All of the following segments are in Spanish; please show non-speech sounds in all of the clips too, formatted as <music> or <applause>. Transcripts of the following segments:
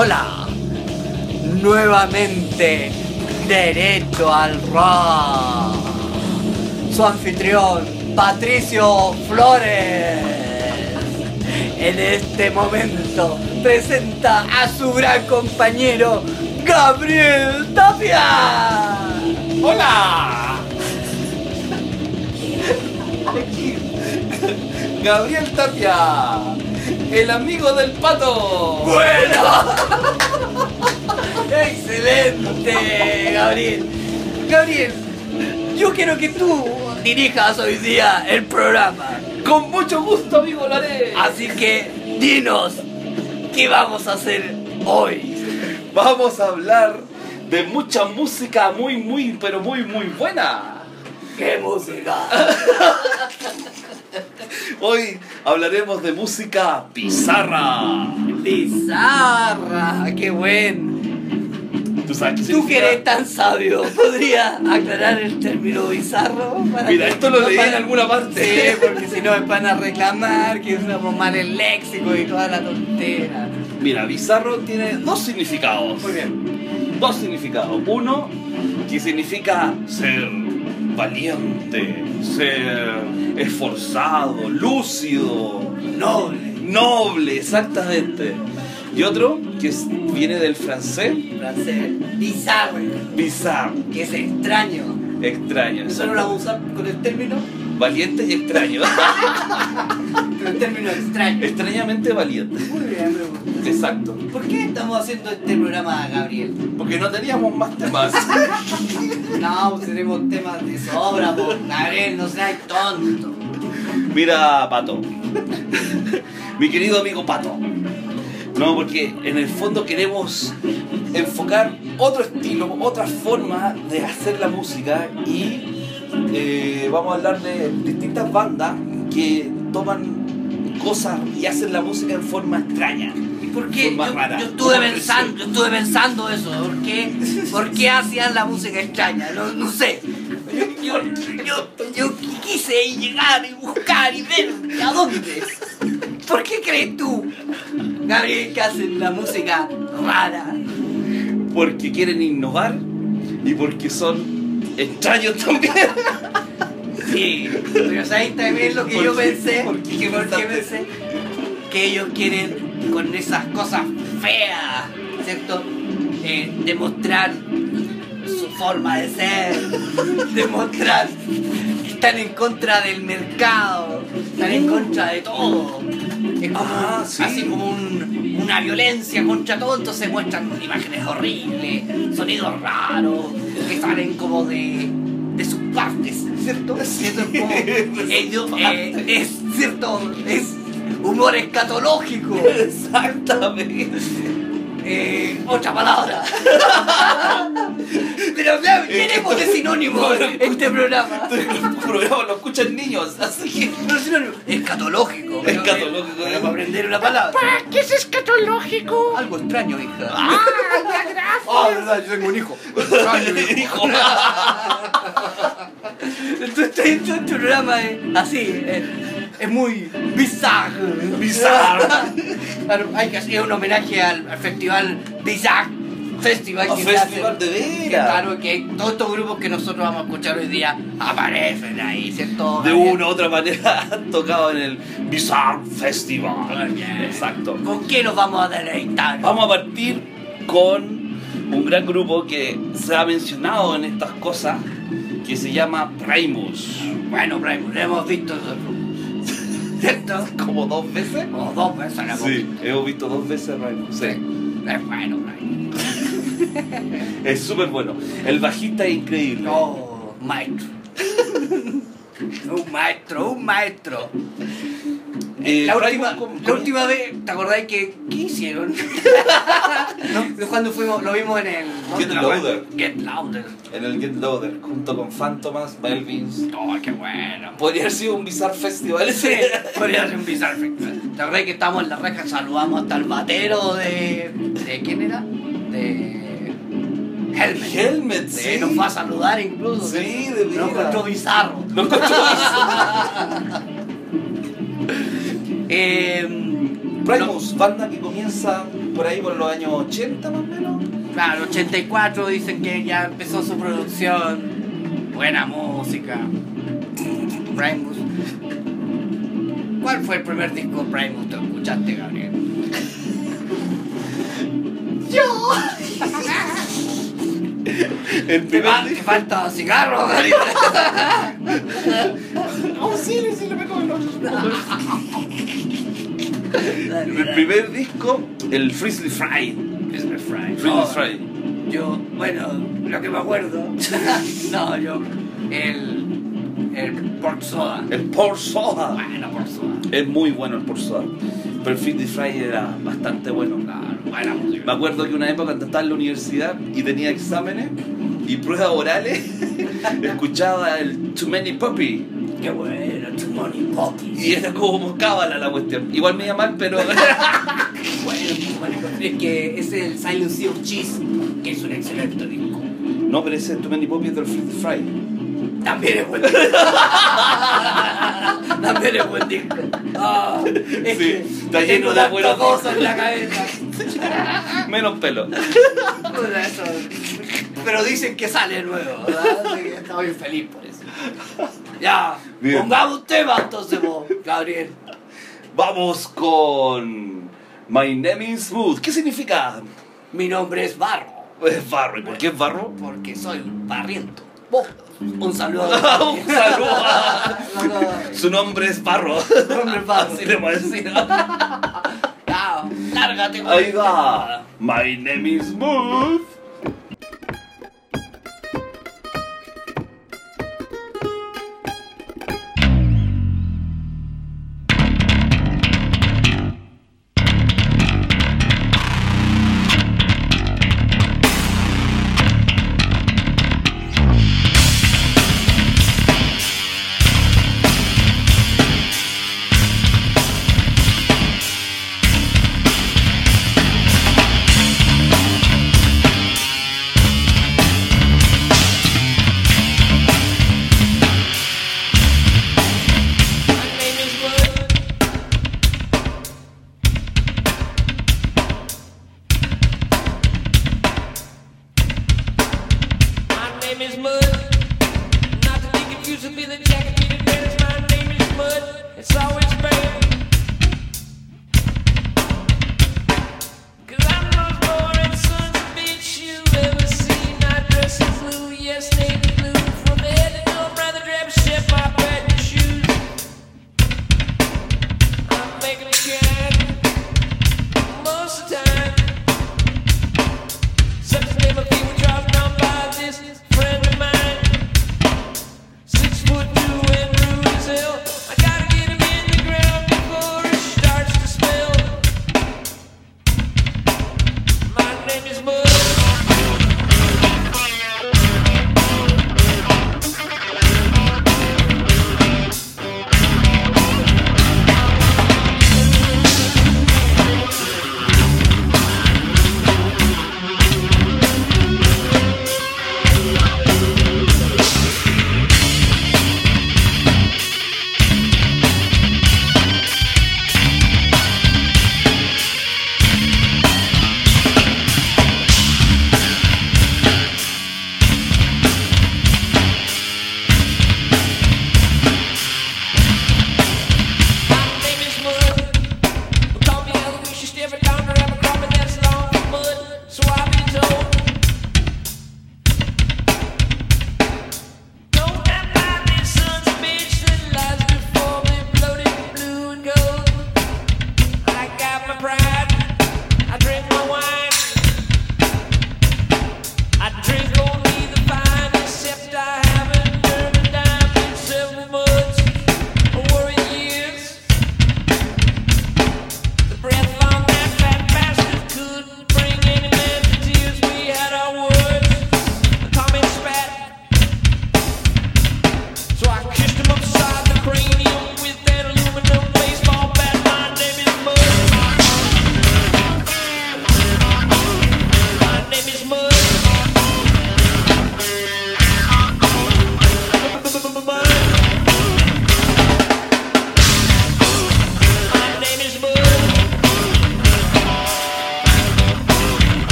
Hola, nuevamente derecho al rock. Su anfitrión, Patricio Flores, en este momento presenta a su gran compañero, Gabriel Tapia. ¡Hola! Gabriel Tapia, el amigo del pato. Bueno. <laughs> Excelente, Gabriel. Gabriel, yo quiero que tú dirijas hoy día el programa. Con mucho gusto, amigo, lo haré. Así que dinos, ¿qué vamos a hacer hoy? Vamos a hablar de mucha música muy, muy, pero muy, muy buena. ¿Qué música? <laughs> Hoy hablaremos de música bizarra. Bizarra, qué buen. ¿Tú sabes qué Tú que eres tan sabio, ¿podría aclarar el término bizarro? Para Mira, que- esto lo no leí para- en alguna parte. Sí, porque si no me van a reclamar que usamos mal el léxico y toda la tontera. Mira, bizarro tiene dos significados. Muy bien. Dos significados. Uno, que significa ser valiente, ser esforzado, lúcido, Noble. noble, exactamente. Y otro, que es- viene del francés, Francés. Bizarro. bizarre, Que es extraño. extraño. Eso no lo vamos a usar con el término, Valiente y extraño. <laughs> pero el término extraño. Extrañamente valiente. Muy bien, gusta. Exacto. ¿Por qué estamos haciendo este programa, Gabriel? Porque no teníamos más temas. <laughs> No, pues tenemos temas de sobra, Gabriel, no seas tonto. Mira, Pato. Mi querido amigo Pato. No, porque en el fondo queremos enfocar otro estilo, otra forma de hacer la música y eh, vamos a hablar de distintas bandas que toman cosas y hacen la música en forma extraña. ¿Y por qué? Forma Yo, yo estuve pensando, yo estuve pensando eso. ¿Por qué, por qué hacían la música extraña? No, no sé. Yo, yo, yo, quise llegar y buscar y ver a dónde. ¿Por qué crees tú, Gabriel, que hacen la música rara? Porque quieren innovar y porque son extraños también. Sí, pero ¿sabes también lo que ¿Por yo qué? pensé? ¿Por qué? ¿Qué ¿Por qué pensé? Que ellos quieren, con esas cosas feas, ¿cierto? Eh, demostrar su forma de ser, <laughs> demostrar que están en contra del mercado, están en contra de todo. Es como, Ah, sí. así como un- una violencia contra todo, entonces muestran imágenes horribles, sonidos raros, que salen como de, de sus partes, ¿cierto? Eso es como, <laughs> ellos, eh, es cierto, es humor escatológico. <laughs> Exactamente. Eh, otra palabra. <laughs> Pero ya llenemos de sinónimo <laughs> este programa. El programa lo escuchan niños, así que. No sinónimo, escatológico. Escatológico, pero ¿eh? para aprender una palabra. ¿Qué es escatológico? Algo extraño, hija. ¡Ah, ya, gracias! Ah, verdad, yo tengo un hijo. Extraño, hijo. Entonces, este, este programa es así, es, es muy bizarro. Bizarro. Claro, hay que hacer un homenaje al, al festival Bizarre Festival. Que Festival de Que veras. Claro, que todos estos grupos que nosotros vamos a escuchar hoy día aparecen ahí, ¿cierto? De una u otra manera <laughs> han tocado en el Bizarre Muy Festival. bien. Exacto. ¿Con qué nos vamos a deleitar? Vamos a partir con un gran grupo que se ha mencionado en estas cosas que se llama Primus. Bueno, Primus, hemos visto nosotros. ¿Cierto? Como dos veces. Como dos veces la hemos Sí, visto. hemos visto dos veces Primus. Sí. Es bueno, Primus. <laughs> Es súper bueno. El bajista es increíble. Oh, maestro. <laughs> un maestro, un maestro. Eh, la, última, con- la última vez, ¿te acordáis que qué hicieron? <laughs> ¿No? Cuando fuimos, lo vimos en el Get Louder. Get Louder. En el Get Loader, junto con Phantomas, Melvins. Oh, qué bueno. Podría haber sido un Bizarre Festival Sí, podría ser un bizarro. ¿Te acordás que estamos en la reja? Saludamos hasta el batero de. ¿De quién era? De. Helmet. Helmet, Sí, sí. Nos va a saludar incluso. Sí, ¿sí? de Nos veras. encontró bizarro. Lo encontró <laughs> Eh, Primus, banda que comienza por ahí por los años 80 más o menos. Claro, 84 dicen que ya empezó su producción. Buena música. Primus. ¿Cuál fue el primer disco de Primus que escuchaste, Gabriel? <laughs> <laughs> El Te, primer te disco- falta cigarro. Auxilio, <laughs> si le meto el. El primer disco, el Frizzly Fry. Christmas Fry. Frizzly No, Fry. Yo, bueno, lo que me acuerdo. <laughs> no, yo. El. El Pork Soda. El Por Soda. Bueno, Pork Soda. Es muy bueno el Por Soda. Pero el Frizzly Fry era bastante bueno. Me acuerdo que una época cuando estaba en la universidad y tenía exámenes y pruebas orales, <laughs> escuchaba el Too Many Puppy. Qué bueno, Too Many Puppies. Y era como cábala la cuestión. Igual me iba mal, pero. <laughs> <laughs> Bueno. Es que es el Silent Sea of Cheese, que es un excelente disco. no, pero ese Too Many Puppy es del Fry. También es buen disco. <laughs> También es buen disco. Ah, es Sí, está lleno de tantas buenos cosas en la cabeza. <laughs> Menos pelo. <laughs> Pero dicen que sale nuevo, ¿verdad? Así que Estoy feliz por eso. Ya, Bien. pongamos un tema entonces vos, Gabriel. Vamos con. My name is Smooth. ¿Qué significa? Mi nombre es Barro, Es barro. ¿Y por qué es barro? porque soy un barriento. Vos, un saludo. <laughs> <laughs> Un saludo. Su nombre es Barro. nombre es Barro. Así le voy a decir. <laughs> Lárgate. Ahí va. My name is Smooth.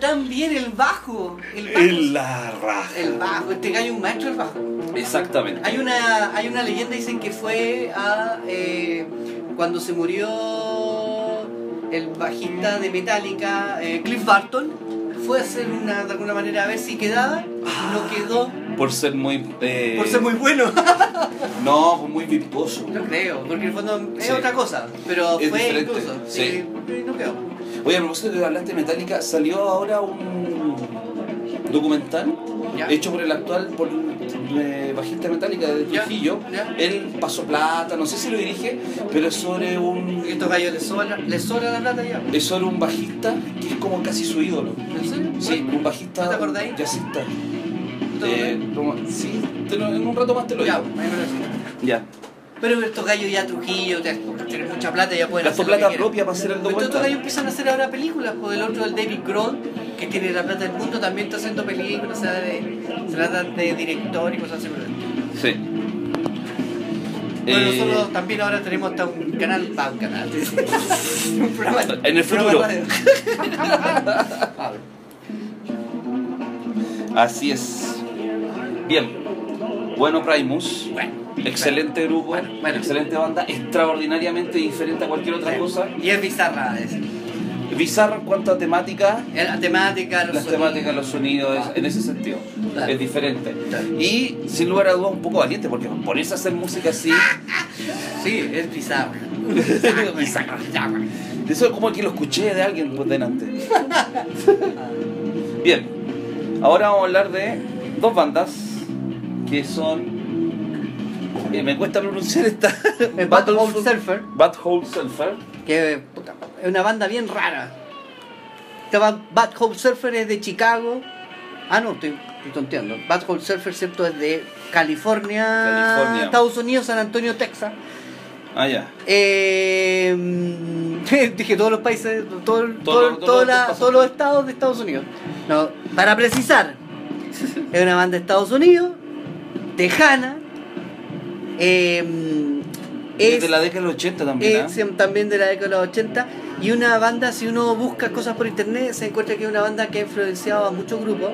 Tan bien el bajo. El bajo. En la raja. El bajo. Este gallo es un maestro del bajo. Exactamente. Hay una, hay una leyenda, dicen que fue a, eh, cuando se murió el bajista de Metallica, eh, Cliff Barton, fue a hacer una, de alguna manera a ver si quedaba, no quedó Por ser muy. eh, por ser muy bueno. <laughs> No, pues muy virtuoso. no creo, porque en el fondo es Sí. otra cosa, pero Es fue diferente, incluso. sí. no quedó. Oye, a propósito de que hablaste de Metallica, salió ahora un documental Ya. hecho por el actual por eh, bajista Metallica de Ya, Trujillo. ya. Él pasó plata, no sé si lo dirige, pero es sobre un. Estos gallos les sobra, les sobra la plata ya. Es sobre un bajista que es como casi su ídolo. ¿En serio? Sí, un bajista ¿No te acordáis? jazzista. ¿No te Eh, sí, te lo- en un rato más te lo Ya, digo. ahí me lo decís. Ya. Pero estos gallos ya Trujillo, tienen mucha plata, ya pueden hacer lo que plata propia para hacer el Pero estos documental. gallos empiezan a hacer ahora películas, pues el otro, el David Grohl, que tiene la plata del mundo, también está haciendo películas, o sea, de, se tratan de director y cosas así. Sí. Bueno, Eh, nosotros también ahora tenemos hasta un canal, va, un canal, <laughs> un programa, En el futuro. <laughs> Así es. Bien. Bueno, Primus. Bueno, Excelente grupo, Bueno, bueno. excelente banda, extraordinariamente diferente a cualquier otra cosa. Y es bizarra, es. Bizarra en cuanto a temática, La temática, los las sonidos. temáticas, los sonidos, es- en ese sentido. Claro. Es diferente. Claro. Y sin lugar a dudas un poco valiente, porque ponerse a hacer música así, <laughs> Sí, es bizarro. <laughs> Bizarro. <laughs> eso es como que lo escuché de alguien por delante. Bien, ahora vamos a hablar de dos bandas que son. Eh, me cuesta pronunciar esta. <laughs> Battle Surfer. Bad Hole Surfer. que puta, es una banda bien rara. Esta ba- Bad Hole Surfer es de Chicago. Ah, no, estoy, estoy tonteando. Bad Hole Surfer, ¿cierto? Es de California, California. Estados Unidos, San Antonio, Texas. Ah, ya. Eh, <laughs> dije todos los países, todo, todo- Todo- todo- toda la- todo- todos los estados de Estados Unidos. No, para precisar, <laughs> es una banda de Estados Unidos, tejana. Eh, Es de la década del 80 también. es em, también de la década de los 80 y una banda si uno busca cosas por internet se encuentra que es una banda que ha influenciado a muchos grupos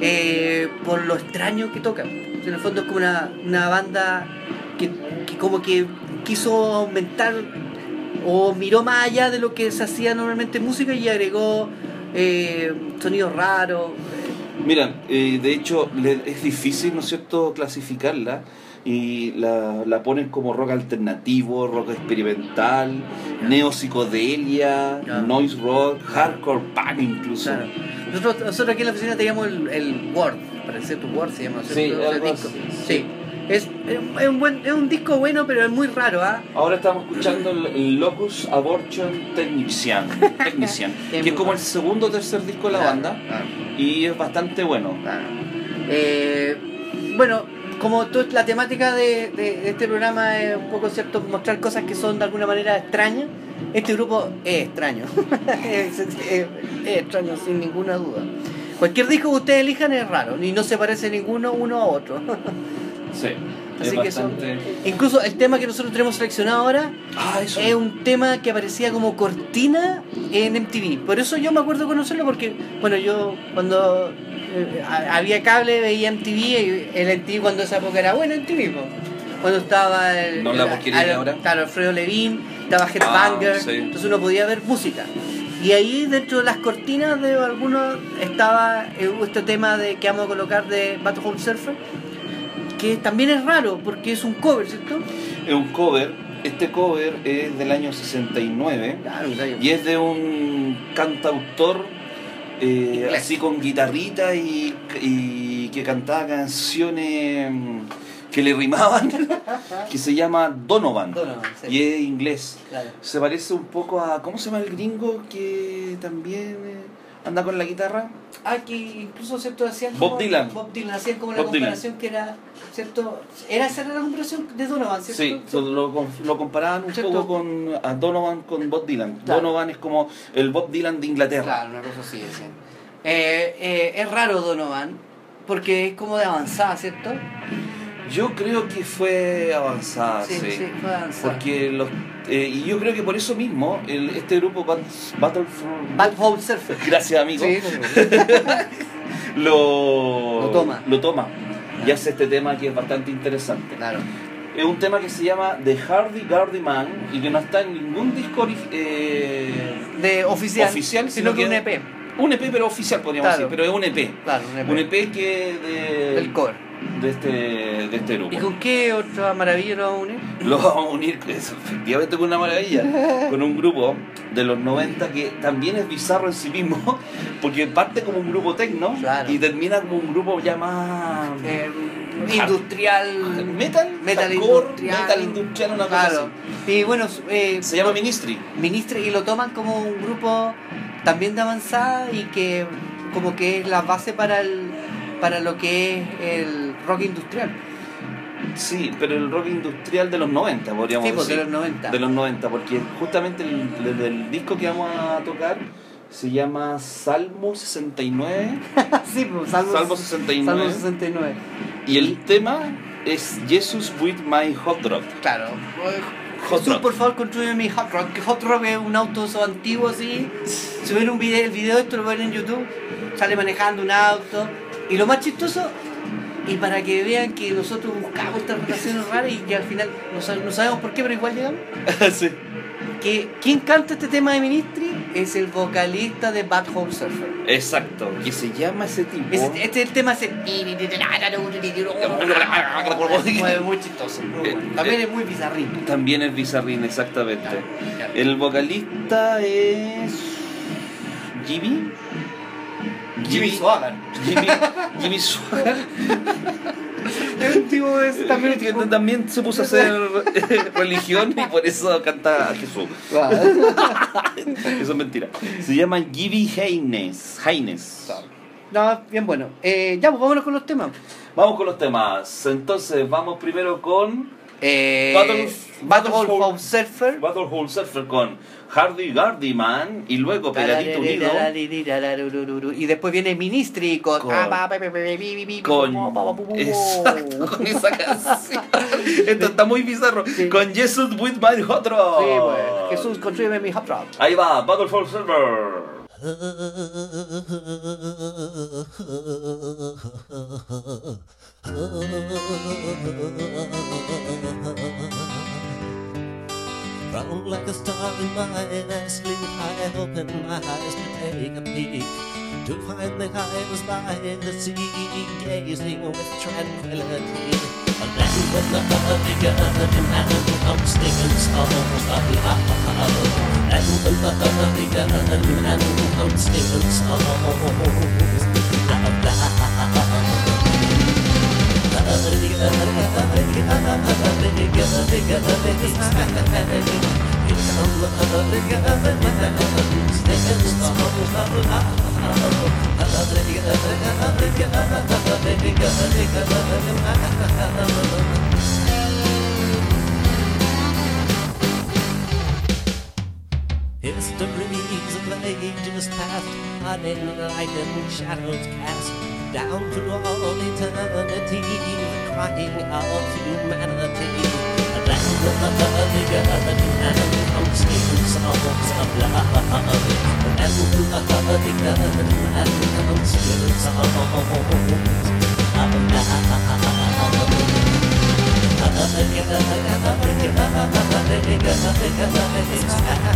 eh, por lo extraño que tocan en el fondo es como una, una banda que, que como que quiso aumentar o miró más allá de lo que se hacía normalmente en música y agregó eh, sonidos raros Mira, eh, de hecho le- es difícil, ¿no es cierto?, clasificarla y la, la ponen como rock alternativo, rock experimental, Ya. neopsicodelia, Ya. noise rock, hardcore punk incluso. Claro. Nosotros, nosotros aquí en la oficina teníamos el, el Word, parece tu Word se llama. Sí, algo disco. Sí. sí. Es, es un buen, es un disco bueno, pero es muy raro, ¿ah? Ahora estamos escuchando el, el Locus Abortion Technician, <laughs> Technician que es como el segundo o tercer disco de la Claro, banda claro, y es bastante bueno. claro. Eh, bueno, como tú- la temática de, de- de este programa es un poco cierto mostrar cosas que son de alguna manera extrañas, este grupo es extraño. <laughs> es, es- es- es extraño, sin ninguna duda. Cualquier disco que ustedes elijan es raro y no se parece ninguno uno a otro. <laughs> Sí, Así que son-. Incluso el tema que nosotros tenemos seleccionado ahora Ah, es un tema que aparecía como cortina en MTV. Por eso yo me acuerdo conocerlo porque, bueno, yo cuando había cable veía MTV y el MTV cuando esa época era bueno MTV. po. Cuando estaba el, No la el- al- ahora. Claro, Alfredo Levin, estaba Headbanger, Ah, sí. entonces uno podía ver música. Y ahí dentro de las cortinas de algunos estaba eh, este tema de que vamos a colocar de Battle Hole Surfer, que también es raro porque es un cover, ¿cierto? Es un cover. Este cover es del año 69 Claro, y es de un cantautor eh, así con guitarrita y, y que cantaba canciones mm, que le rimaban, <laughs> que se llama Donovan, Donovan, sí. y es inglés. Claro. Se parece un poco a, ¿cómo se llama el gringo que también eh, anda con la guitarra? Ah, que incluso cierto hacían Bob como, Dylan. Bob Dylan hacían como la Bob Dylan. comparación que era cierto era esa era la comparación de Donovan Sí, cierto lo, lo lo comparaban un ¿Cierto? poco con a Donovan con Bob Dylan. Claro. Donovan es como el Bob Dylan de Inglaterra. claro una cosa así decían eh, eh, es raro Donovan porque es como de avanzada cierto Yo creo que fue avanzada, Sí, sí. sí, fue avanzada. Porque los, eh, y yo creo que por eso mismo el- este grupo Bat- Battlefront Bad Hole Surfer. gracias amigo Sí, no, <laughs> lo, Lo toma. lo toma y hace este tema que es bastante interesante claro. es un tema que se llama The Hardy Gardy Man y que no está en ningún disco eh, De oficial. Oficial, sino sino que que- un EP. un EP pero oficial podríamos Claro. decir pero es un EP Claro, un EP. un EP que de, Del core. De este, de este grupo ¿Y con qué otra maravilla lo vamos a unir? <laughs> Lo vamos a unir eso, efectivamente con una maravilla, con un grupo de los 90 que también es bizarro en sí mismo, <laughs> porque parte como un grupo tecno Claro. y termina como un grupo ya más Eh, industrial. metal, Metal industrial. metal industrial, una cosa Claro. así. Y bueno, eh, Se llama Ministry. Ministry y lo toman como un grupo también de avanzada y que como que es la base para el para lo que es el rock industrial. Sí, pero el rock industrial de los 90, podríamos Sí, pues, de decir. los 90. De los 90, porque justamente el, el- el disco que vamos a tocar se llama Salmo 69 <laughs> sí, pues, Salmo, Salmo 69. Salmo 69. y el tema es Jesus with my hot rod. Claro. Hot Jesús, Rod. por favor, construye mi Hot Rod. Que Hot Rod es un auto so antiguo así. Si ven un video, el video de esto lo ven en YouTube. Sale manejando un auto. Y lo más chistoso, y para que vean que nosotros buscamos estas relaciones raras y que al final no, sab- no sabemos por qué, pero igual llegamos. <laughs> sí. Que quien canta este tema de Ministry es el vocalista de Bad Hole Surfer. Exacto. Que se llama ese tipo. Ese- este tema es el... Mueve muy chistoso. muy bueno. También es muy bizarrito. También es bizarrín, exactamente. Claro. El vocalista es. Jimmy. Jimmy Swaggart. Jimmy, Jimmy Swaggart. <laughs> <laughs> Es un tipo de ese también. Que también se puso a hacer eh, religión y por eso canta a Jesús. <laughs> Eso es mentira. Se llama Gibby Haynes. Haynes. No, bien bueno. Eh, ya, pues vámonos con los temas. Vamos con los temas. Entonces, vamos primero con Eh, Battle- Battle Battle- Hole Surfer. Battle Hole Surfer con Hardy Gardy Man y luego Pegadito Unido Y después viene Ministry con. Con- con exacto con esa canción esto está muy bizarro Sí. con Jesus with my hot rod Sí, pues. Jesús, construyeme mi hot rod. ahí va Battle for Silver <laughs> Round like a star in my I sleep high, open my eyes to take a peek. To find that I was by the sea, gazing with tranquility. A then when the bird began, in man becomes thick and strong, but love. And when the bird began, in man becomes thick and strong, but. History's a blade in his path, light and shadows cast down through all eternity, crying out humanity. Land of the early earth and unseen songs of love. Land of the early earth and unseen songs of love. Again, again, again, again, again, again, again, again, again, again, again, again,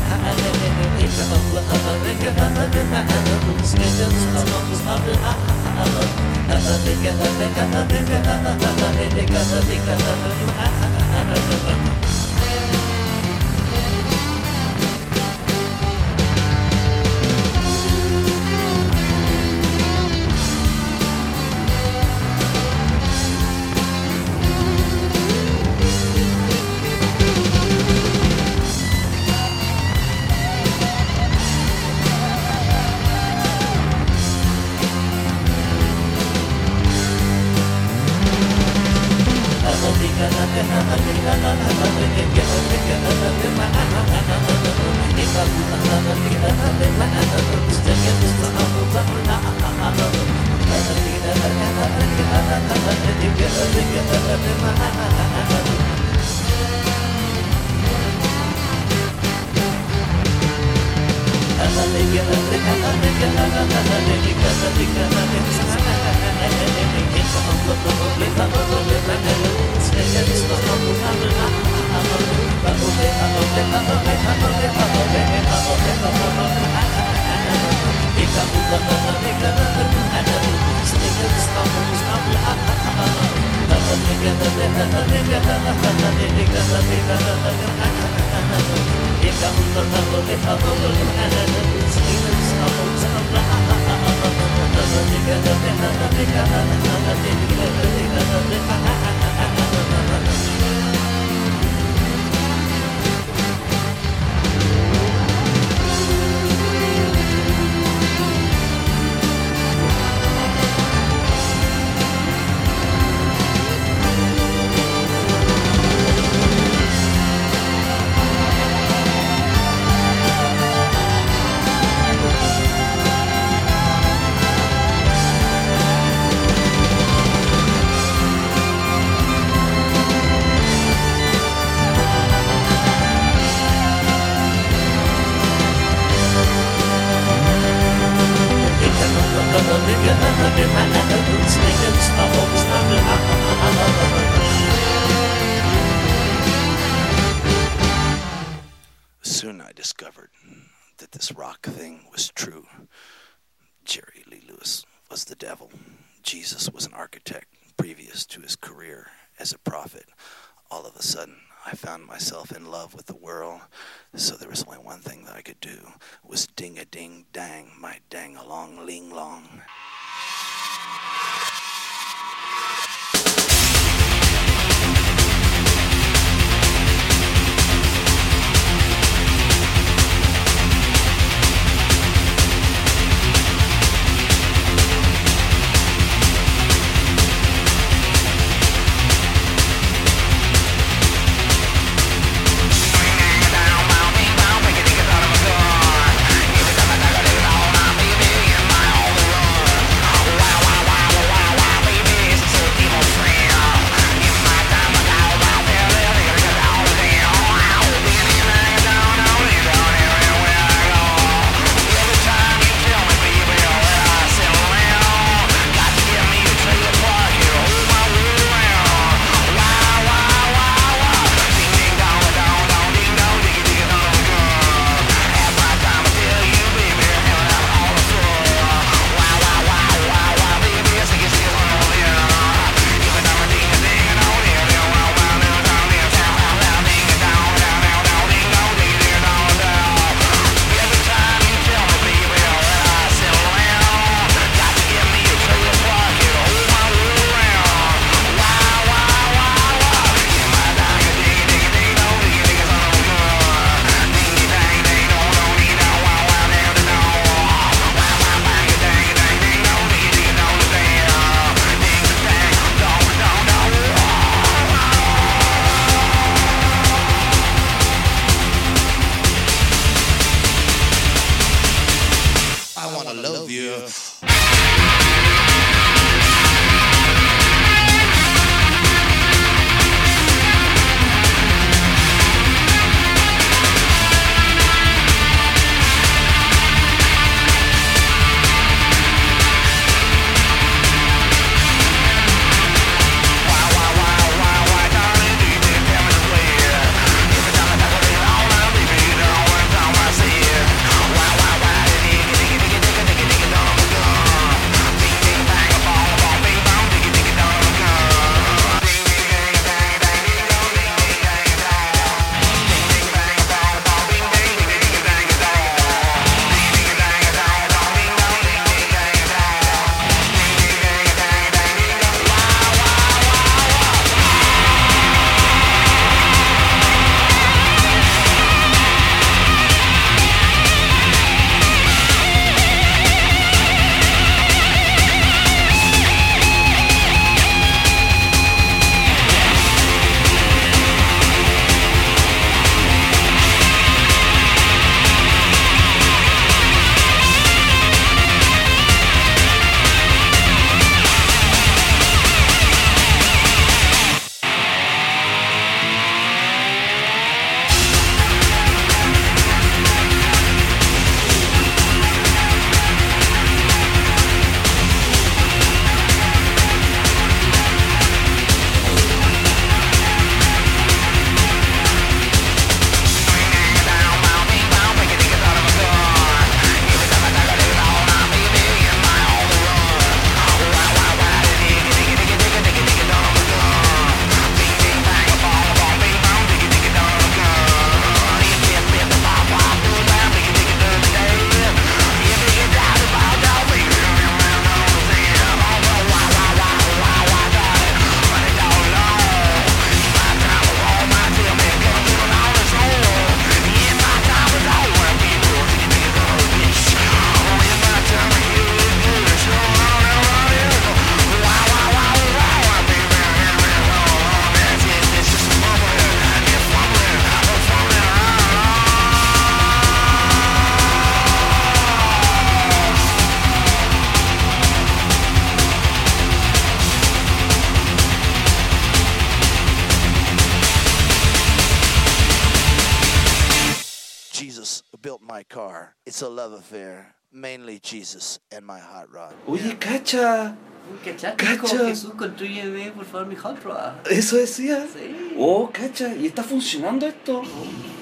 Jesus and my hot rod. Oye, cacha. ¿Cachaste? Cacha. Jesús, construyeme por favor mi hot rod. ¿Eso decía? Sí. Oh, cacha. ¿Y está funcionando esto?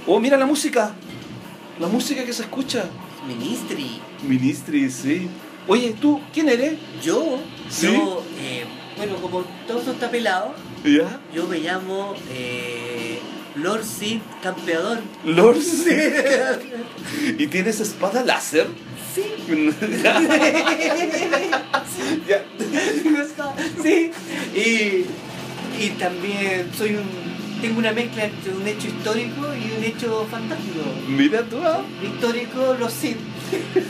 Oh, mira la música. La música que se escucha. Ministry. Ministry, sí. Oye, ¿tú quién eres? Yo, ¿Sí? yo, eh, bueno, como todo esto está pelado, ¿Ya? yo me llamo eh, Lord Sid Campeador. Lord <laughs> ¿Y tienes espada láser? Ya. sí. Y, y también soy un. Tengo una mezcla entre un hecho histórico y un hecho fantástico. Mira tú. ah. Histórico, los <laughs> Sith.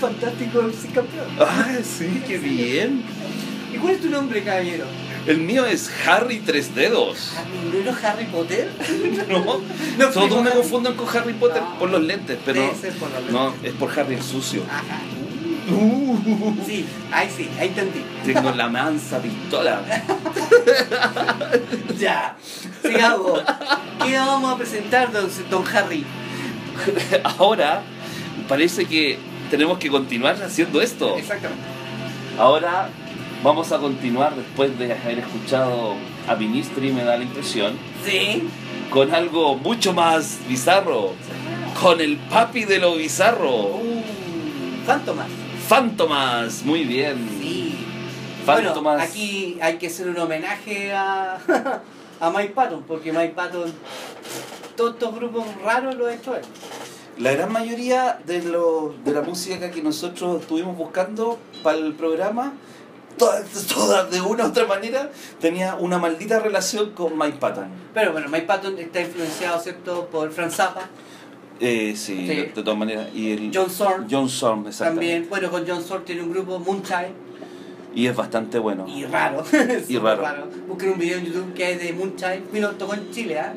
Fantástico, Sith campeón. Ah, sí, qué bien. ¿Y cuál es tu nombre, caballero? El mío es Harry Tres Dedos. ¿No era Harry Potter? <laughs> No, No, todos me confunden con Harry Potter No. por los lentes, pero Debe ser por los no, es por Harry el sucio. Ajá. Sí, ahí sí, ahí entendí. Tengo la mansa pistola. <laughs> Ya, sigamos. ¿Qué vamos a presentar, don, don Harry? Ahora parece que tenemos que continuar haciendo esto. Exactamente. Ahora vamos a continuar después de haber escuchado a Ministry, me da la impresión, Sí. con algo mucho más bizarro. Con el papi de lo bizarro. Uh, Fantomas. Fantomas, muy bien. Sí. Fantomas. Bueno, aquí hay que hacer un homenaje a, <laughs> a Mike Patton, porque Mike Patton, todos estos grupos raros los ha hecho él. La gran mayoría de, lo, de la música que nosotros estuvimos buscando para el programa, todas, todas de una u otra manera, tenía una maldita relación con Mike Patton. Pero bueno, Mike Patton está influenciado, ¿cierto?, por Frank Zappa, Eh, sí, Sí. de todas maneras. Y el, John Zorn. John exactamente. También, bueno, con John Zorn tiene un grupo, Moonchild, Y es bastante bueno. y raro. <laughs> Y súper raro. Busquen un video en YouTube que hay de Moonchild. Vino, tocó en Chile, ¿ah?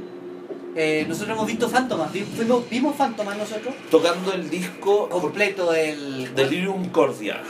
Eh, nosotros hemos visto Fantomas, vi- fuimos, vimos Fantomas nosotros. Tocando el disco Completo el. Delirium Cordia.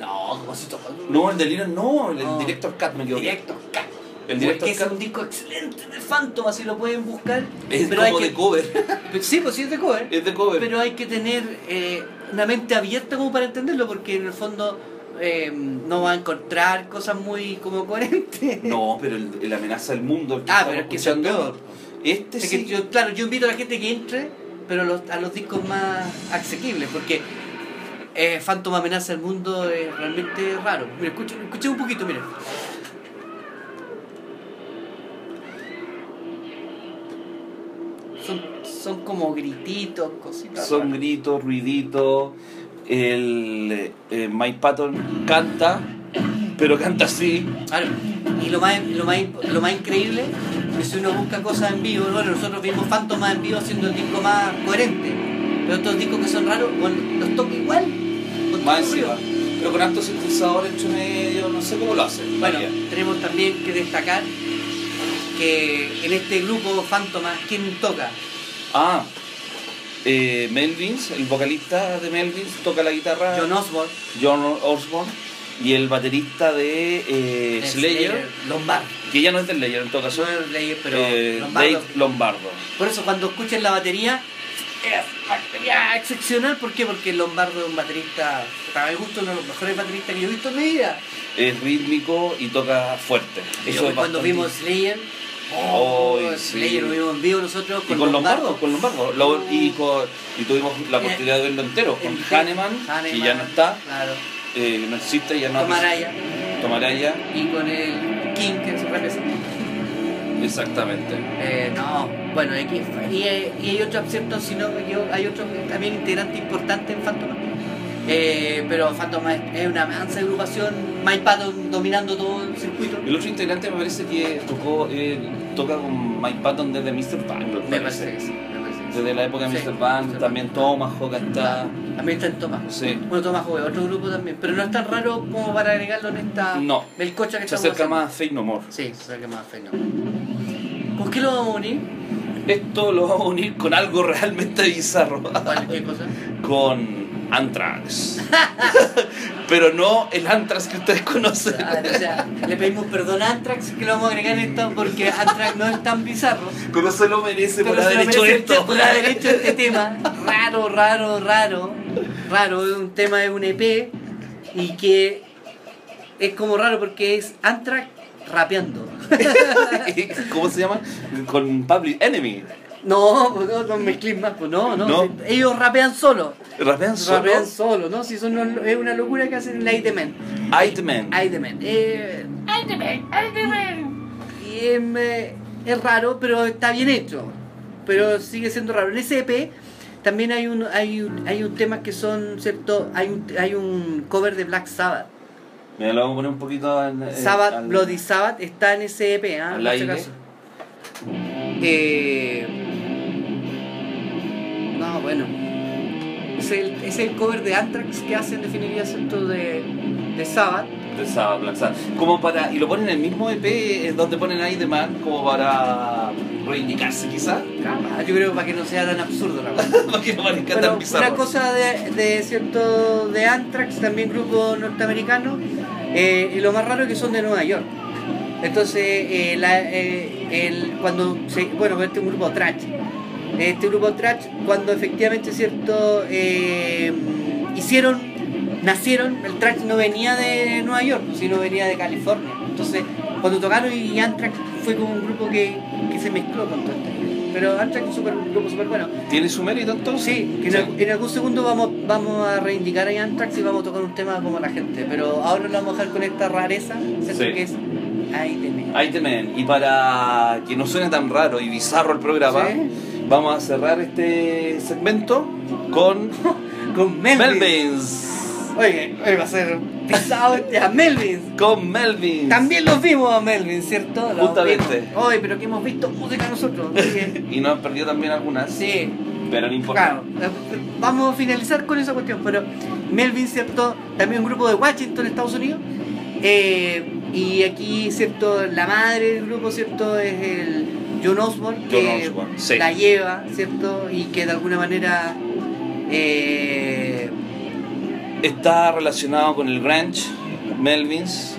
No, como si tocó. No, el Delirium no, el No. Director Cut me equivoqué. Directo, ca- El Porque Director es un disco excelente de Fantomas, si lo pueden buscar. es pero como hay de que, cover. <laughs> Sí, pues sí es de cover. es de cover. Pero hay que tener eh, una mente abierta como para entenderlo, porque en el fondo eh, no va a encontrar cosas muy como coherentes. No, pero el, el amenaza del mundo. el que Ah, pero es que es peor. Este Es que sí. yo, claro, yo invito a la gente que entre, pero los- a los discos más asequibles, porque eh, Phantom Amenaza el Mundo es realmente raro. Mira, escuchen, escuchen un poquito, miren. Son, son como grititos, cositas. Son raras. gritos, ruiditos. El eh, Mike Patton canta, pero canta así. Claro. Y lo más, lo, más, lo más increíble es si uno busca cosas en vivo. Bueno, nosotros vimos Phantom más en vivo haciendo el disco más coherente. Pero estos discos que son raros, bueno, los toca igual. Más encima. Pero con alto sintetizador entre medio, no sé cómo lo hacen. Bueno, María. tenemos también que destacar que en este grupo Phantom, ¿quién toca? Ah, eh, Melvins, el vocalista de Melvins, toca la guitarra. John Osborne. John Osborne. Y el baterista de eh, de Slayer, Lombardo. que ya no es de Slayer en todo caso, No es Slayer, pero eh, Lombardo. Dave Lombardo. Por eso cuando escuchen la batería, es batería excepcional. ¿Por qué? Porque Lombardo es un baterista, para mi gusto, uno de los mejores bateristas que yo he visto en mi vida. Es rítmico y toca fuerte. Eso Yo es cuando bastante- vimos Slayer, Oh, oh, sí. Slayer lo vimos en vivo nosotros Y con, con Lombardo, con Lombardo. Lo- y, con- y tuvimos la oportunidad de verlo entero. Con. Hahnemann, que ya no está, Claro. eh, no existe, ya no Tomaraya Tomaraya, y con el King que se representa. exactamente. Eh, no, bueno, y, y hay otros, ¿cierto? Si no, yo, hay otros también integrantes importantes en Phantom. Eh, pero Phantom es, una mansa agrupación, Mike Patton dominando todo el circuito. El otro integrante me parece que tocó, eh, toca con Mike Patton desde Mr. Bang, Me parece que sí, me parece que sí. Desde la época de Sí, Mr. Bang, también Tomahawk está. También está en Tomás. Sí. Bueno, Tomás es otro grupo también, pero no es tan raro como para agregarlo en esta No. melcocha que Se acerca haciendo. más a Fate No More. Sí, se acerca más a Fey, no. ¿Con qué lo vamos a unir? Esto lo vamos a unir con algo <laughs> realmente bizarro. ¿Cuál, ¿Qué cosa? con Anthrax. <laughs> Pero no el Anthrax que ustedes conocen. Ah, o sea, le pedimos perdón a Anthrax que lo vamos a agregar en esto porque Anthrax no es tan bizarro. Pero se lo merece por Pero se haber lo hecho merece esto. Por haber hecho este tema. Raro, raro, raro. Raro, es un tema de un EP y que es como raro porque es Anthrax rapeando. <laughs> ¿Cómo se llama? Con Public Enemy. No, no, no mezclen más, pues no, no. Ellos rapean solo. ¿Rapean solo? Rapean solo, ¿no? Si son una- es una locura que hacen en Aitemen. Aitman. Aitemen. Eh, Aitemen, Aitemen. y es, eh, es raro, pero está bien hecho. Pero sigue siendo raro. En ese EP también hay un, hay un, hay un tema que son, ¿cierto? Hay un, hay un cover de Black Sabbath. Mira, lo vamos a poner un poquito en, eh, Sabbath, al- Bloody Sabbath está en ese EP, ¿ah? si aire. acaso. Eh, no, bueno. Es el, es el cover de Anthrax que hacen definiría ¿cierto? De, de Sabbath. de Sabbath, Black Sabbath. Como para, y lo ponen en el mismo EP en donde ponen ahí de man, como para reivindicarse quizás. Ah, Yo creo para que no sea tan absurdo la. <laughs> Para que no parezca tan bizarro. una cosa de, de cierto de Anthrax, también grupo norteamericano, eh, y lo más raro es que son de Nueva York. Entonces, eh, la- eh, el, cuando se, bueno, este es un grupo trash. Este grupo trash, cuando efectivamente cierto eh, hicieron, nacieron, el trash no venía de Nueva York, sino venía de California. Entonces, cuando tocaron y Anthrax fue como un grupo que, que se mezcló con todo esto. Pero Anthrax es super- un grupo súper bueno. ¿Tiene su mérito entonces? Sí, que en, Sí. al- en algún segundo vamos, vamos a reivindicar a Anthrax y vamos a tocar un tema como la gente. Pero ahora lo vamos a dejar con esta rareza, ¿cierto? Sí. Que es Ay, de Ahí temen. Y para que no suene tan raro y bizarro el programa, Sí. Vamos a cerrar este segmento con <laughs> Con Melvin. Melvins. Oye, hoy va a ser pisado este a Melvin. Con Melvins. También los vimos a Melvin, ¿cierto? Los Justamente. Oye, pero que hemos visto música nosotros. <laughs> Y nos han perdido también algunas. sí, Pero no importa. claro. eh, Vamos a finalizar con esa cuestión. Pero Melvin, ¿cierto? También un grupo de Washington, Estados Unidos. Eh, y aquí, ¿cierto? La madre del grupo, ¿cierto? Es el John Osborne, que John Osborne, sí. la lleva, ¿cierto? Y que de alguna manera eh, Está relacionado con el grunge, Melvins.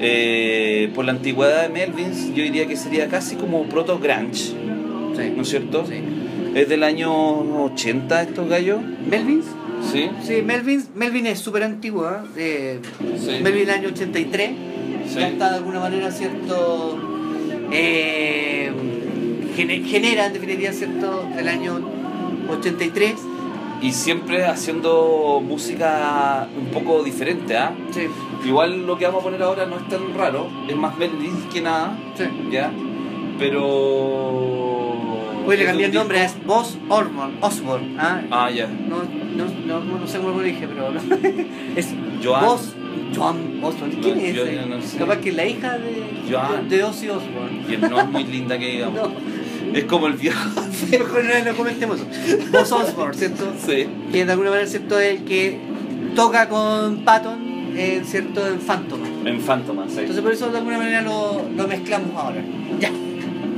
Eh, por la antigüedad de Melvins, yo diría que sería casi como proto grunge, sí, ¿no es cierto? sí. Es del año 80 estos gallos, Melvins, ¿sí? sí, Melvin, Melvin es súper antiguo, ¿eh? Eh, Sí. Melvin año 83, Sí. ya está de alguna manera, ¿cierto? Eh, gene- genera, en definitiva, ¿cierto? Del año 83, Y siempre haciendo música un poco diferente, ¿ah? sí, Igual lo que vamos a poner ahora no es tan raro, es más Melvins que nada, sí. ¿ya? Pero... Hoy le cambié el nombre, disco- es Boss Osborne, Osborne, ¿ah? Ah, ya. No, no, no, no sé cómo lo dije, pero <laughs> es Joan. Boss Joan Osborne. ¿Quién No, es yo ese? no sé. Capaz que la hija de, Joan. de Ozzy Osbourne. Y no es muy linda que <laughs> digamos. No, Es como el viejo. <laughs> mejor no, no comentemos. Boss Osborne, ¿cierto? Sí. Que de alguna manera, ¿cierto? Es el que toca con Patton, eh, ¿cierto? En Phantom. En Phantom, sí. Entonces por eso de alguna manera lo, lo mezclamos ahora. Ya.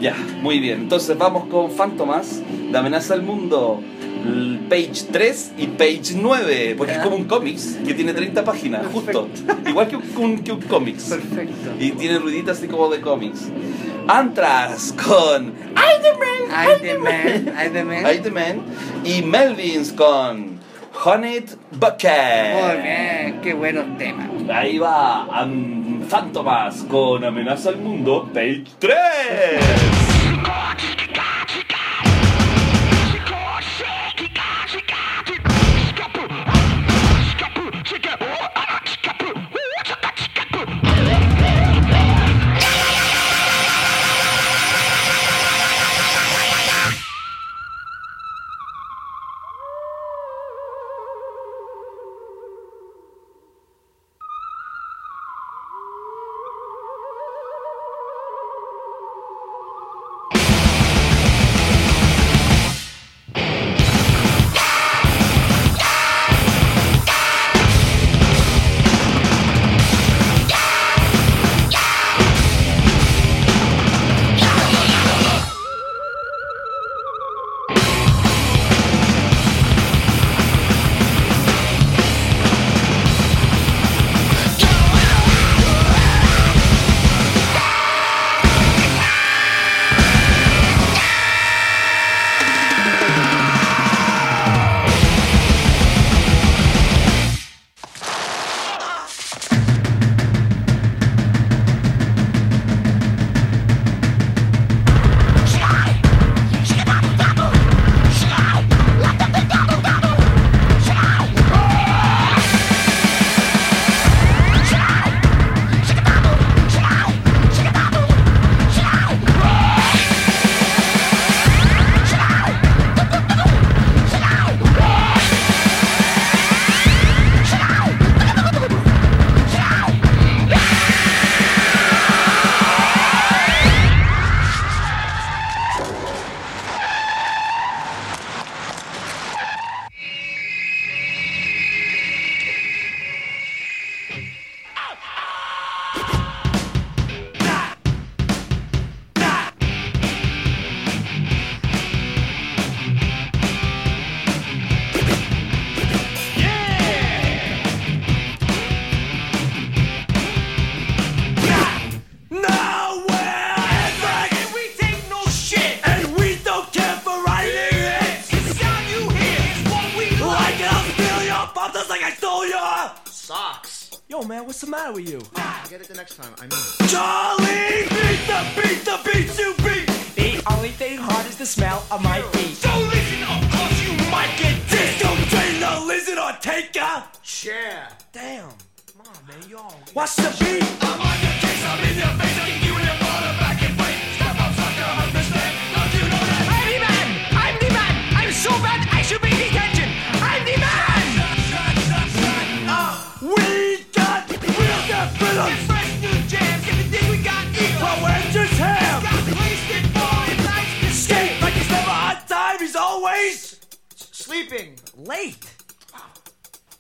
Ya, muy bien. Entonces vamos con Fantomas, de Amenaza al Mundo, page 3 y page 9, porque es como un cómics que tiene 30 páginas, justo. Igual que un, que un cómics. Perfecto. Y tiene ruiditas así como de cómics. Antras con I'm the man. I'm the man. I the Man y Melvins con Honeyed Bucket. Muy bien, qué buenos temas. Ahí va Am- Fantomas con Amenaza al Mundo, page 3.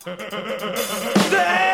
there!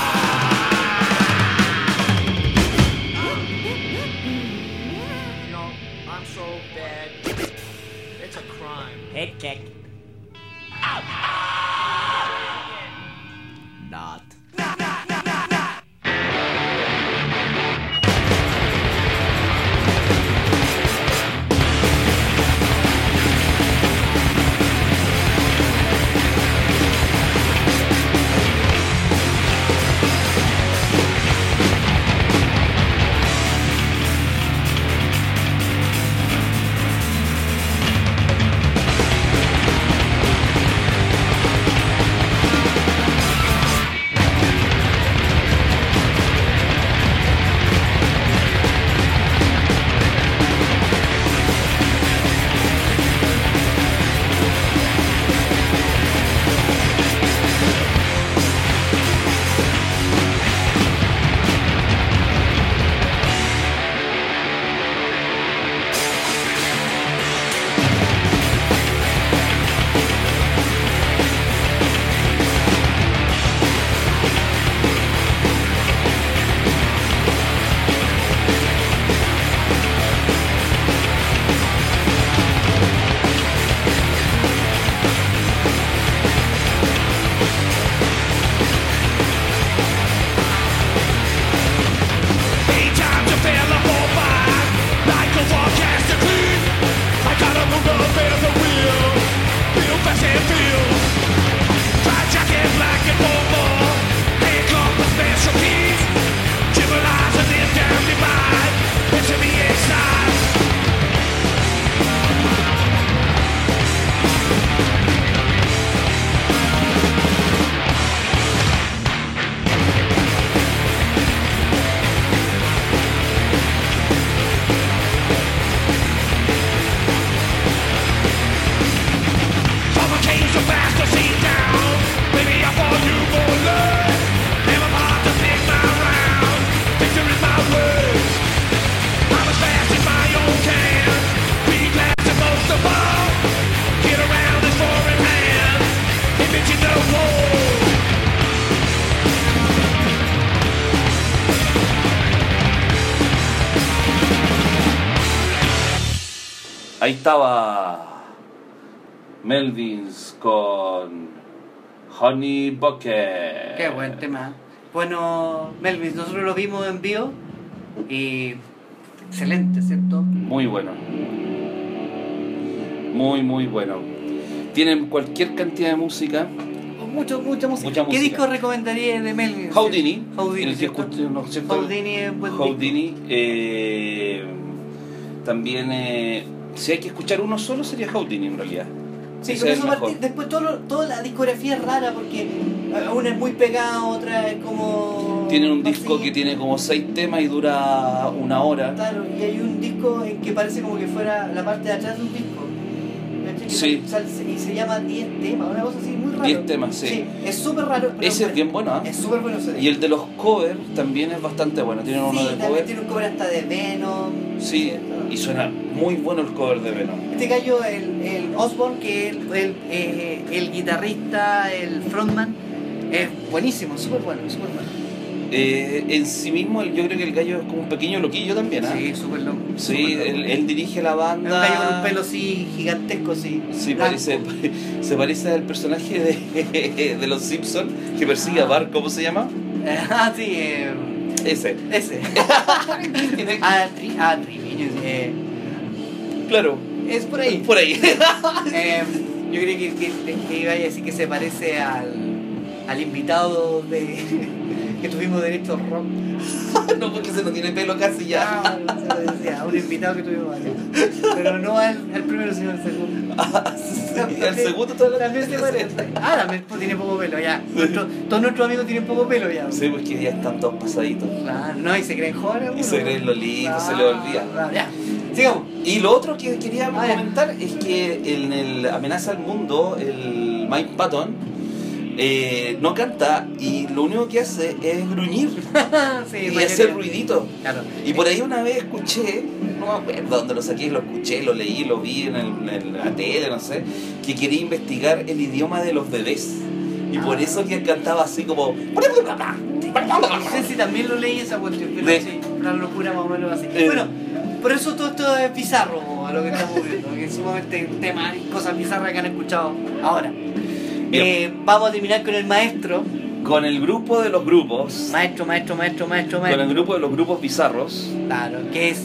estaba Melvins con Honey Bucket. Qué buen tema. Bueno, Melvins, nosotros lo vimos en vivo y excelente, ¿cierto? Muy bueno. Muy, muy bueno. Tienen cualquier cantidad de música. Mucho, mucha música. Mucha ¿Qué disco recomendaría de Melvins? Houdini. Houdini. No, Houdini, Houdini. Eh, también eh, si hay que escuchar uno solo, sería Houdini en realidad. Sí, Ese es eso partí- después todo toda la discografía es rara porque una es muy pegada, otra es como... Tienen un disco que tiene como seis temas y dura una hora. Claro, y hay un disco en que parece como que fuera la parte de atrás de un disco. Sí. Y se llama 10 temas, una cosa así muy rara. 10 temas, sí. es súper raro. pero Ese es bien bueno, ¿ah? Es súper bueno ese Y el de los covers también es bastante bueno. Tienen uno Sí, de cover. tiene un cover hasta de Venom. Sí, y suena muy bueno el cover de Venom. Este gallo, el, el Osborne, que es el, el, eh, el guitarrista, el frontman, es buenísimo, súper bueno, súper bueno. Eh, en sí mismo, yo creo que el gallo es como un pequeño loquillo también, ¿ah? Sí, súper loco. Sí, loco. él, él dirige la Es un banda. gallo con un pelo así gigantesco, sí. Sí, blanco. parece, <laughs> se parece al personaje de, <laughs> de los Simpsons que persigue a Bart, ¿cómo se llama? <laughs> Ah, sí, eh, Ese. ese. ah, tri, ah, Triviño, eh, Claro, es por ahí. por ahí. Eh, yo creo que, que, que iba a decir que se parece al, al invitado de, que tuvimos derecho rock. <laughs> no, porque se no tiene pelo casi ya. Ah, se lo decía, a un invitado que tuvimos acá. Pero no al, al primero, sino al segundo. <laughs> Ah, sí, el segundo toda la También se parece. Ah, también pues, tiene poco pelo, ya. Nuestro- todos nuestros amigos tienen poco pelo, ya. Sí, porque ya están todos pasaditos. Claro, no, y se creen jóvenes. Y se creen lolitos, se les olvida. Claro, ya. Sigamos. Y lo otro que quería Ah, ya. comentar es que en el Amenaza al Mundo, el Mike Patton eh, no canta y lo único que hace es gruñir <laughs> sí, y mayoría. hacer ruidito. Claro. Y por ahí una vez escuché, no me acuerdo dónde lo saqué, lo escuché, lo leí, lo vi en, el- en la tele, no sé, que quería investigar el idioma de los bebés. Y por Ah. eso que cantaba así como... No sé si también lo leí esa cuestión, pero De- sí, una locura más o menos así. Eh. Bueno, por eso todo esto es bizarro a lo que estamos viendo, que es sumamente temas y cosas bizarras que han escuchado ahora. Eh, vamos a terminar con el maestro, Con el grupo de los grupos, maestro, maestro, maestro, maestro, con el maestro, grupo de los grupos bizarros, claro, que es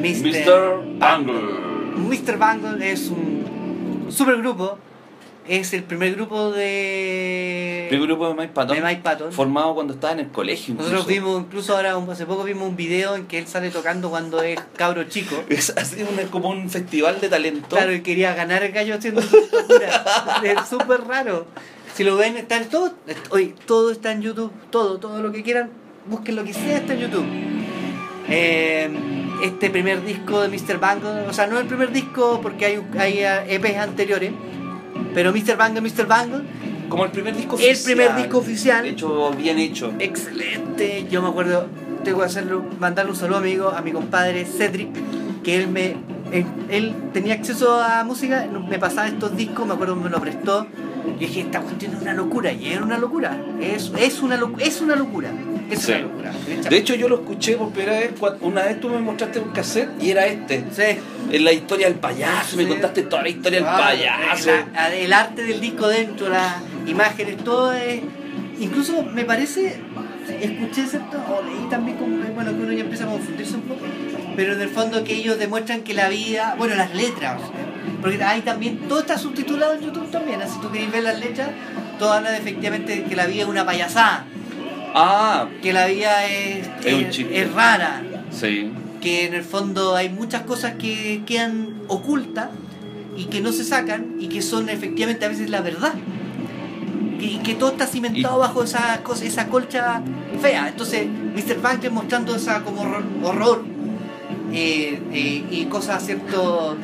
Mr. Mr. Bangle. Mr. Bangle es un supergrupo, es el primer grupo de, El grupo de Mike Patton, de Mike Patton. formado cuando estaba en el colegio. Nosotros vimos, incluso ahora un- hace poco vimos un video en que él sale tocando cuando es cabro chico. <laughs> Es así un- como un festival de talento. Claro, y quería ganar el gallo haciendo su locura. <laughs> Es súper raro. Si lo ven, está en todo. Oye, todo está en YouTube. Todo, todo lo que quieran. Busquen lo que sea, está en YouTube. Eh, este primer disco de Mr. Bangle, o sea, no el primer disco porque hay, hay eh, EPs anteriores, pero Mr. Bangle, Mr. Bangle, Como el primer disco El oficial. primer disco oficial. Hecho, bien hecho. excelente. Yo me acuerdo, tengo que hacerlo, mandarle un saludo amigo a mi compadre Cedric, que él me él, él tenía acceso a música, me pasaba estos discos, me acuerdo me lo prestó. Y dije, esta cuestión es una locura, y era una locura. Es, es, una, locu- es una locura. Es Sí. una locura. De hecho, yo lo escuché por primera vez. Una vez tú me mostraste un cassette y era este. sí. En la historia del payaso. Me contaste toda la historia del payaso. la- el arte del disco dentro, las imágenes, todo es. Incluso me parece, escuché cierto, o leí también como bueno, que uno ya empieza a confundirse un poco, pero en el fondo que ellos demuestran que la vida, bueno, las letras, porque hay también, todo está subtitulado en YouTube también, así tú querés ver las letras, todo habla de efectivamente que la vida es una payasada, Ah, que la vida es, Es es- es rara, sí. que en el fondo hay muchas cosas que quedan ocultas y que no se sacan y que son efectivamente a veces la verdad. Y que todo está cimentado Y- bajo esa cosa, esa colcha fea. Entonces, Mr. Bunker mostrando esa como horror, horror, eh, eh, y cosas cierto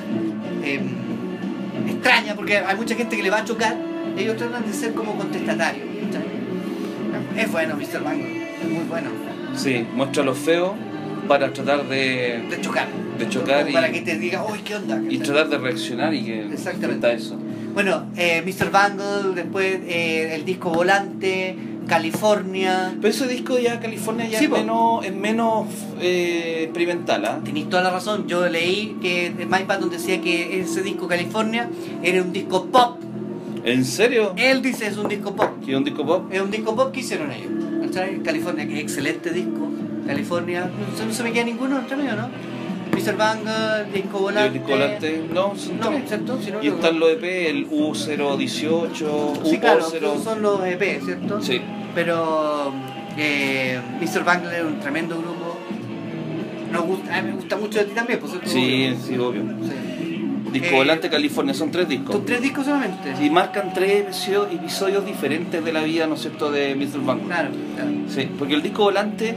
em, extrañas, porque hay mucha gente que le va a chocar, ellos tratan de ser como contestatarios. Es bueno Mr. Bunker, es muy bueno. Sí, muestra lo feo para tratar de, De chocar. de chocar y, para que te diga, uy, ¿qué onda? y tratar de reaccionar y que Exactamente. eso. Bueno, eh, Mr. Bangle, después eh, el disco Volante, California. Pero ese disco ya California ya Sí, es, po. menos, es menos eh, experimental, ¿ah? Tenéis toda la razón, yo leí que Mike Patton decía que ese disco California era un disco pop ¿En serio? Él dice es un disco pop. ¿Qué un disco pop? Es un disco pop que hicieron ellos. ¿cachai? California, que es excelente disco. California, no, se- no se me queda ninguno entre medio, ¿no? Mr. Banger, Disco ¿Y Volante. el disco volante? No, son No, tres. ¿cierto? Si no, Y están los EP, el U018, Sí, claro, U0. son los EP, ¿cierto? Sí. Pero eh, Mr. Banger es un tremendo grupo. Nos gusta, a mí me gusta mucho de ti también, pues ¿cierto? Sí, sí, obvio. Sí. Disco Eh, Volante California, son tres discos. Son tres discos solamente. Y marcan tres episodios, episodios diferentes de la vida, ¿no es cierto?, de Mr. Bangle. Claro, claro. Sí, porque el disco volante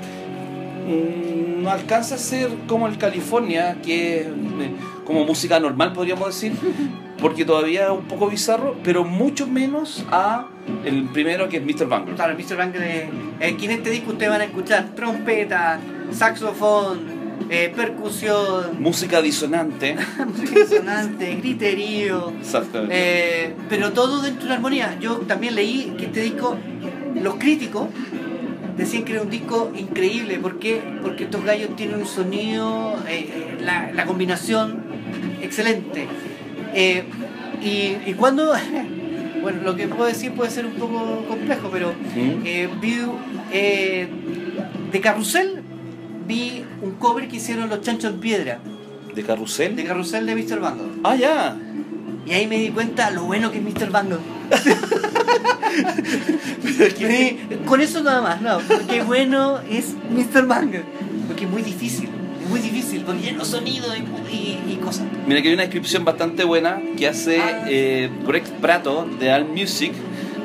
mm, no alcanza a ser como el California, que es eh, como música normal, podríamos decir, porque todavía es un poco bizarro, pero mucho menos a el primero que es Mr. Bangle. Claro, Mr. Banger es. Aquí en este disco ustedes van a escuchar trompeta, saxofón, eh, percusión, Música disonante. <laughs> música resonante, griterío. Eh, pero todo dentro de la armonía. Yo también leí que este disco, los críticos decían que era un disco increíble. ¿Por qué? Porque estos gallos tienen un sonido, eh, eh, la, la combinación excelente. Eh, y, y cuando, <laughs> bueno, lo que puedo decir puede ser un poco complejo, pero vi de Carrusel, vi un cover que hicieron los Chanchos en Piedra, ¿De carrusel? de Carrusel de Mr. Bangle. Ah, ya. Y ahí me di cuenta lo bueno que es Mr. Bangle. Con eso nada más, no. Qué bueno es Mr. Bangle. Porque es muy difícil. Es muy difícil, porque lleno sonido y, y- y cosas. Mira que hay una descripción bastante buena que hace Ah. eh, Greg Prato de All Music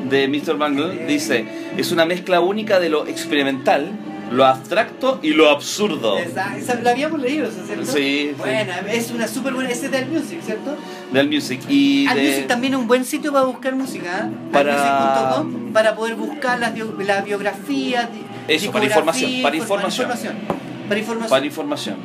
de Mr. Bangle. Dice, es una mezcla única de lo experimental, lo abstracto y lo absurdo. Esa- la habíamos leído, ¿eso, ¿cierto? Sí, sí. Buena, es una súper buena. Ese es de All Music, ¿cierto? De All Music. Y All de... Music también es un buen sitio para buscar música. ¿eh? Para- para poder buscar las bio- la biografía. di- Eso, para información, para infor- información. Para información. Para información.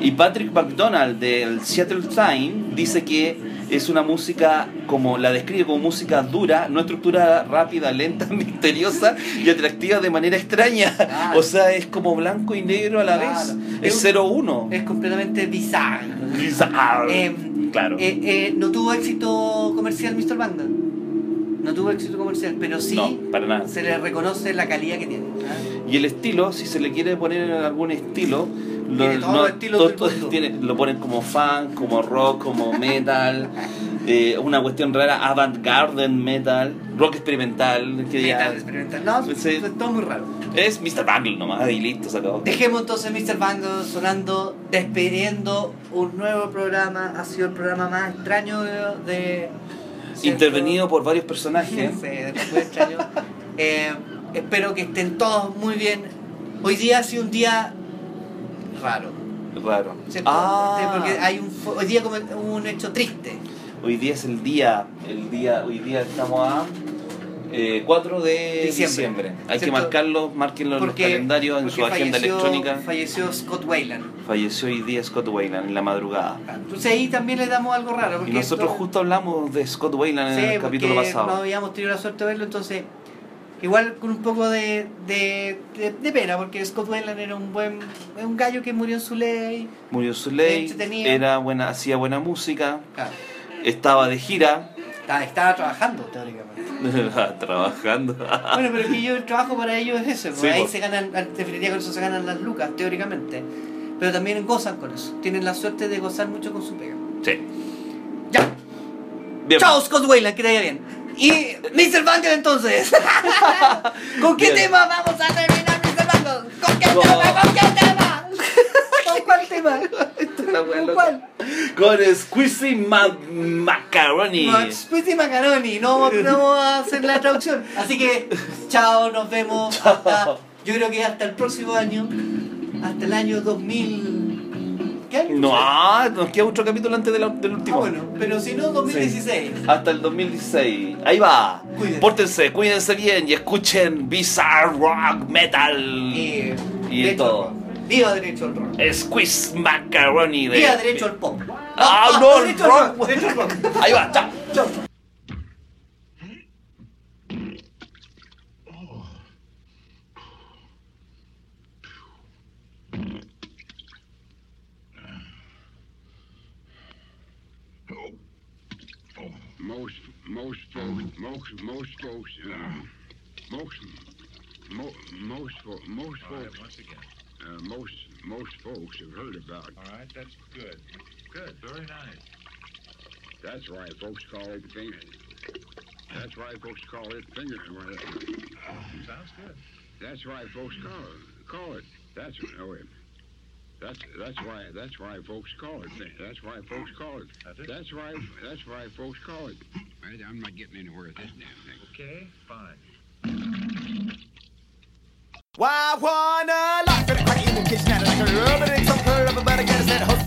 Y Patrick McDonald del Seattle Times dice que es una música, como la describe como música dura, no estructurada, rápida, lenta, <laughs> misteriosa y atractiva de manera extraña. Claro. O sea, es como blanco y negro a la Claro. vez. Es Es un- 0-1. Es completamente bizarro. Bizarro. Eh, claro. eh, eh, no tuvo éxito comercial Mr. Banda. No tuvo éxito comercial, pero sí No, para nada. se le reconoce la calidad que tiene. ¿ah? Y el estilo, si se le quiere poner algún estilo, lo, Tiene todos los estilos todo- todo tiene- lo ponen como funk, como rock, como metal, <laughs> eh, una cuestión rara, avant-garde metal, rock experimental, que ya- Metal experimental. No, Sí. es todo muy raro. es Mr. Bangle nomás, y listo, se acabó. Dejemos entonces Mr. Bango sonando, despidiendo un nuevo programa. Ha sido el programa más extraño de. de- Intervenido por varios personajes. Eh, espero que estén todos muy bien. Hoy día ha sido un día raro. Raro. Ah, Porque hay un, hoy día como un hecho triste. hoy día es el día, el día, hoy día estamos a eh, 4 de Diciembre. diciembre. Hay que ¿Cierto? marcarlo, márquenlo en los calendarios, en su agenda falleció- electrónica. Falleció Scott Wayland. Falleció hoy día Scott Wayland en la madrugada. Entonces ahí también le damos algo raro. Y nosotros esto- justo hablamos de Scott Wayland en Sí, el capítulo pasado. No habíamos tenido la suerte de verlo, entonces igual con un poco de, de, de- de pena, porque Scott Wayland era un buen un gallo que murió en su ley. Murió su ley, era buena, hacía buena música, Claro, estaba de gira, estaba, estaba trabajando teóricamente. <laughs> trabajando. Bueno, pero que yo el trabajo para ellos es eso, Sí, ahí po. se ganan, en definitiva con eso se ganan las lucas, teóricamente. Pero también gozan con eso, tienen la suerte de gozar mucho con su pega. sí. Ya, Bien. chao Scott Wayland, que te vaya bien. Y Mr. Bunker entonces. <laughs> ¿Con qué Bien. tema vamos a terminar, Mr. Bunker? ¿Con qué tema? ¿Con qué tema? ¿Con cuál tema? ¿Con cuál? Con Squeezy Ma- Macaroni. Squeezy Macaroni, no, no <laughs> vamos a hacer la traducción. Así que, chao, nos vemos. Hasta, yo creo que hasta el próximo año, hasta el año 2000. ¿Qué año? No, nos queda otro capítulo antes de la- del Ah, último. bueno, pero si no, 2016. Hasta el 2016. Ahí va. Cuídense. Pórtense, cuídense bien y escuchen Bizarre Rock Metal. Y, Y derecho todo. Viva derecho al rock. Squeeze macaroni. De... Viva derecho al pop. Ah, ah no, derecho rock. Rock. Derecho al rock. Ahí va, chao. Chao. Most, most folks, most, most folks, uh, most, mo, most, most folks. Right, once again. uh, most most folks have heard about. All right, that's good. Good, very nice. That's why folks call it finger. That's why folks call it finger. Uh, sounds good. That's why folks call it call it. That's no wait. That's that's why that's why folks call it. That's why folks call it. That's why that's why folks call it. Right, I'm not getting anywhere with this damn thing. Okay, fine. Why wanna rubbing it so hard, everybody gets set hook.